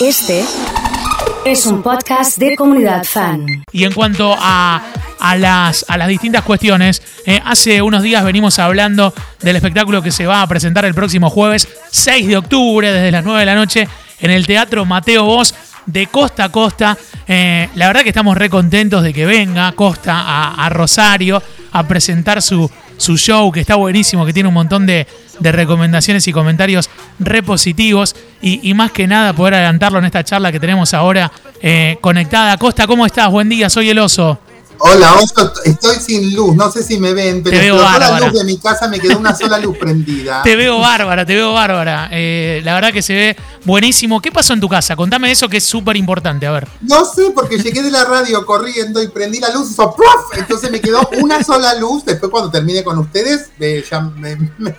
Este es un podcast de comunidad fan. Y en cuanto a, a las, a las distintas cuestiones, eh, hace unos días venimos hablando del espectáculo que se va a presentar el próximo jueves 6 de octubre desde las 9 de la noche en el Teatro Mateo Vos de costa a costa. Eh, la verdad que estamos re contentos de que venga Costa a, a Rosario a presentar su, su show, que está buenísimo, que tiene un montón de, de recomendaciones y comentarios repositivos. Y, y, más que nada poder adelantarlo en esta charla que tenemos ahora eh, conectada. Costa, ¿cómo estás? Buen día, soy el oso. Hola, estoy sin luz, no sé si me ven, pero Te veo la luz de mi casa, me quedó una sola luz prendida. Te veo bárbara, te veo bárbara. Eh, la verdad que se ve buenísimo. ¿Qué pasó en tu casa? Contame eso que es súper importante. A ver. No sé, porque llegué de la radio corriendo y prendí la luz y hizo ¡puf! Entonces me quedó una sola luz. Después, cuando termine con ustedes, eh, ya me, me-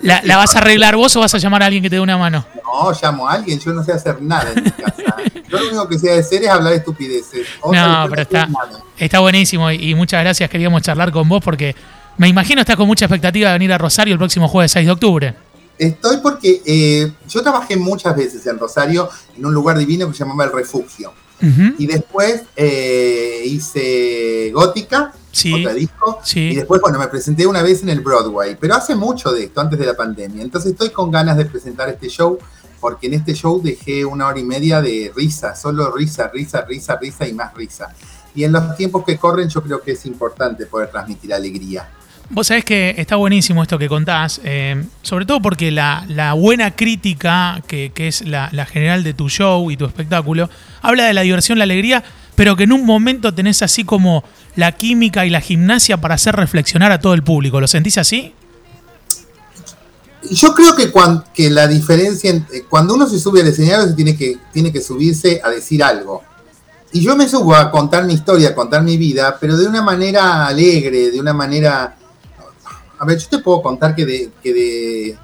¿La, la vas a arreglar vos o vas a llamar a alguien que te dé una mano? No, llamo a alguien, yo no sé hacer nada en mi casa. Yo lo único que sé hacer es hablar estupideces. No, pero está, está buenísimo y, y muchas gracias. Queríamos charlar con vos porque me imagino estás con mucha expectativa de venir a Rosario el próximo jueves 6 de octubre. Estoy porque eh, yo trabajé muchas veces en Rosario en un lugar divino que se llamaba El Refugio. Y después eh, hice Gótica, Sí, otra disco. sí. Y después, bueno, me presenté una vez en el Broadway, pero hace mucho de esto, antes de la pandemia. Entonces estoy con ganas de presentar este show, porque en este show dejé una hora y media de risa, solo risa, risa, risa, risa y más risa. Y en los tiempos que corren yo creo que es importante poder transmitir alegría. Vos sabés que está buenísimo esto que contás, eh, sobre todo porque la, buena crítica, que, que es la, la general de tu show y tu espectáculo, habla de la diversión, la alegría, pero que en un momento tenés así como la química y la gimnasia para hacer reflexionar a todo el público. ¿Lo sentís así? Yo creo que, cuan- que la diferencia, en- eh, cuando uno se sube al escenario, se tiene que, tiene que subirse a decir algo. Y yo me subo a contar mi historia, a contar mi vida, pero de una manera alegre, de una manera... A ver, yo te puedo contar que de, que de,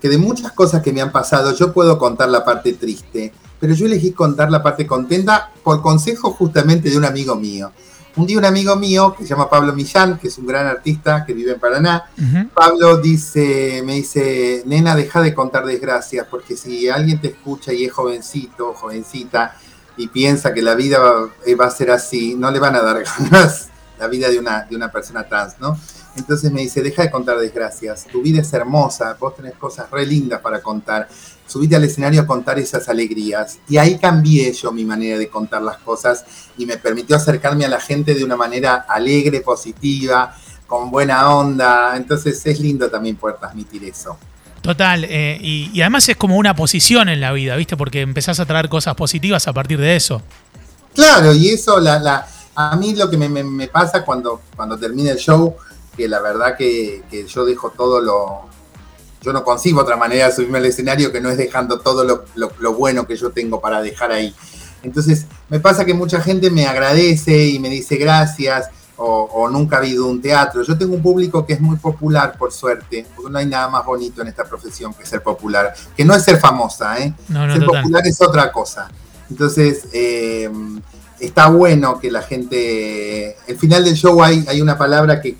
que de muchas cosas que me han pasado, yo puedo contar la parte triste, pero yo elegí contar la parte contenta por consejo justamente de un amigo mío. Un día un amigo mío, que se llama Pablo Millán, que es un gran artista que vive en Paraná. Pablo dice, me dice, nena, deja de contar desgracias, porque si alguien te escucha y es jovencito, jovencita, y piensa que la vida va, eh, va a ser así, no le van a dar ganas la vida de una, de una persona trans, ¿no? Entonces me dice, deja de contar desgracias, tu vida es hermosa, vos tenés cosas re lindas para contar, subite al escenario a contar esas alegrías. Y ahí cambié yo mi manera de contar las cosas y me permitió acercarme a la gente de una manera alegre, positiva, con buena onda. Entonces es lindo también poder transmitir eso. Total, eh, y, y además es como una posición en la vida, ¿viste? Porque empezás a traer cosas positivas a partir de eso. Claro, y eso, la, la, a mí lo que me, me- me pasa cuando, cuando termina el show, que la verdad que, que yo dejo todo lo... Yo no consigo otra manera de subirme al escenario que no es dejando todo lo, lo- lo bueno que yo tengo para dejar ahí. Entonces, me pasa que mucha gente me agradece y me dice gracias, o, o nunca ha habido un teatro. Yo tengo un público que es muy popular, por suerte, porque no hay nada más bonito en esta profesión que ser popular, que no es ser famosa, ¿eh? No, no, ser total. popular es otra cosa. Entonces, eh, está bueno que la gente. El final del show hay, hay una palabra que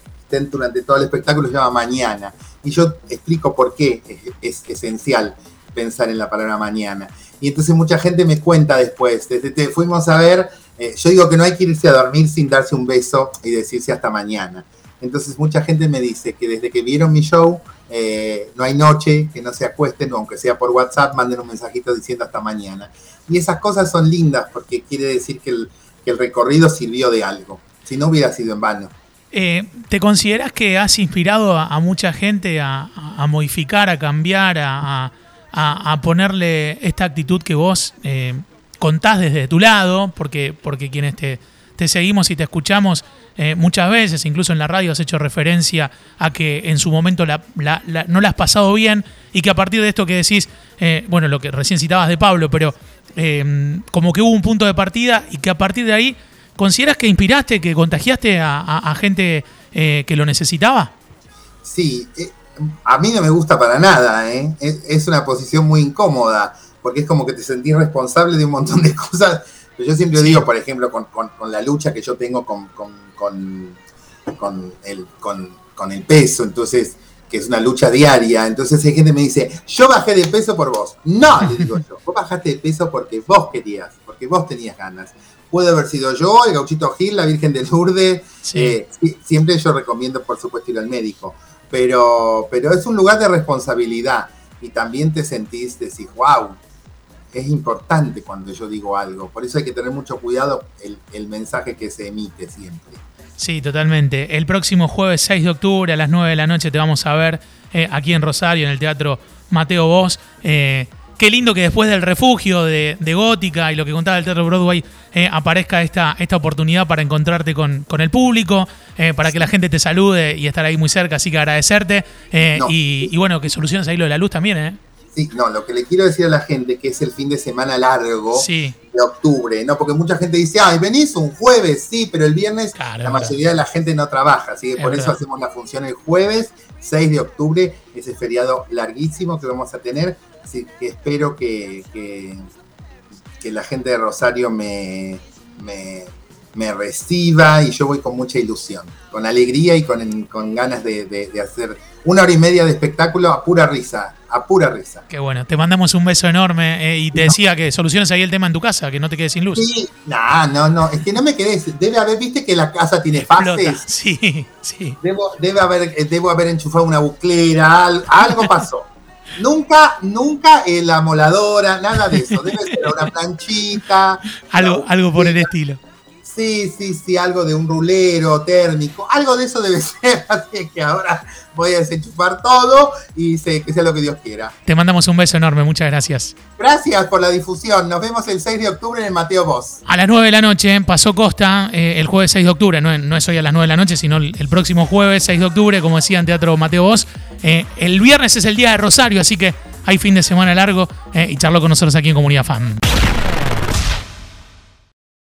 durante todo el espectáculo, se llama mañana. Y yo explico por qué es, es esencial pensar en la palabra mañana. Y entonces mucha gente me cuenta después, desde que fuimos a ver, eh, yo digo que no hay que irse a dormir sin darse un beso y decirse hasta mañana. Entonces mucha gente me dice que desde que vieron mi show, eh, no hay noche, que no se acuesten, o aunque sea por WhatsApp, manden un mensajito diciendo hasta mañana. Y esas cosas son lindas porque quiere decir que el, que el recorrido sirvió de algo. Si no hubiera sido en vano. Eh, ¿Te consideras que has inspirado a, mucha gente a, modificar, a cambiar, a, ponerle esta actitud que vos eh, contás desde tu lado? Porque, porque quienes te, te seguimos y te escuchamos eh, muchas veces, incluso en la radio has hecho referencia a que en su momento no la has pasado bien y que a partir de esto que decís, bueno, lo que recién citabas de Pablo, pero como que hubo un punto de partida y que a partir de ahí ¿Consideras que inspiraste, que contagiaste a, a- a gente eh, que lo necesitaba? Sí, eh, a mí no me gusta para nada, ¿eh? es, es una posición muy incómoda, porque es como que te sentís responsable de un montón de cosas. Pero yo siempre digo, por ejemplo, con, con- con la lucha que yo tengo con, con- el, con, con el peso, entonces que es una lucha diaria. Entonces hay gente que me dice, yo bajé de peso por vos. No, le digo yo, vos bajaste de peso porque vos querías, porque vos tenías ganas. Puede haber sido yo, el gauchito Gil, la Virgen de Lourdes. Eh, siempre yo recomiendo, por supuesto, ir al médico. Pero, pero es un lugar de responsabilidad y también te sentís, decís, wow, es importante cuando yo digo algo. Por eso hay que tener mucho cuidado el, el mensaje que se emite siempre. Sí, totalmente. El próximo jueves 6 de octubre a las 9 de la noche te vamos a ver eh, aquí en Rosario, en el Teatro Mateo Vos. Eh, qué lindo que después del refugio de, Gótica y lo que contaba el Teatro Broadway eh, aparezca esta, esta oportunidad para encontrarte con, el público, para que la gente te salude y estar ahí muy cerca. Así que agradecerte. y, y, bueno, que soluciones ahí lo de la luz también, ¿eh? Sí, no, lo que le quiero decir a la gente que es el fin de semana largo de octubre, ¿no? Porque mucha gente dice, ay, venís un jueves, sí, pero el viernes la mayoría de la gente no trabaja, así que por eso hacemos la función el jueves, 6 de octubre, ese feriado larguísimo que vamos a tener, así que espero que, que, la gente de Rosario me, me, reciba y yo voy con mucha ilusión, con alegría y con, con ganas de, de hacer una hora y media de espectáculo a pura risa a pura risa. Qué bueno, te mandamos un beso enorme eh, y te decía que soluciones ahí el tema en tu casa, que no te quedes sin luz. Sí, no, no, no, es que no me quedes, debe haber, viste que la casa tiene fases. Sí, sí. Debo, debe haber, eh, debo haber enchufado una buclera, algo pasó. nunca, nunca la moladora, nada de eso. Debe ser una planchita. algo, algo por el estilo. Sí, sí, sí, algo de un rulero térmico, algo de eso debe ser, así que ahora voy a desenchufar todo y sé que sea lo que Dios quiera. Te mandamos un beso enorme, muchas gracias. Gracias por la difusión, nos vemos el 6 de octubre en el Mateo Voz. A las 9 de la noche pasó Costa eh, el jueves 6 de octubre, no, es hoy a las 9 de la noche, sino el, próximo jueves 6 de octubre, como decía en Teatro Mateo Voz. Eh, el viernes es el día de Rosario, así que hay fin de semana largo eh, y charlo con nosotros aquí en Comunidad Fan.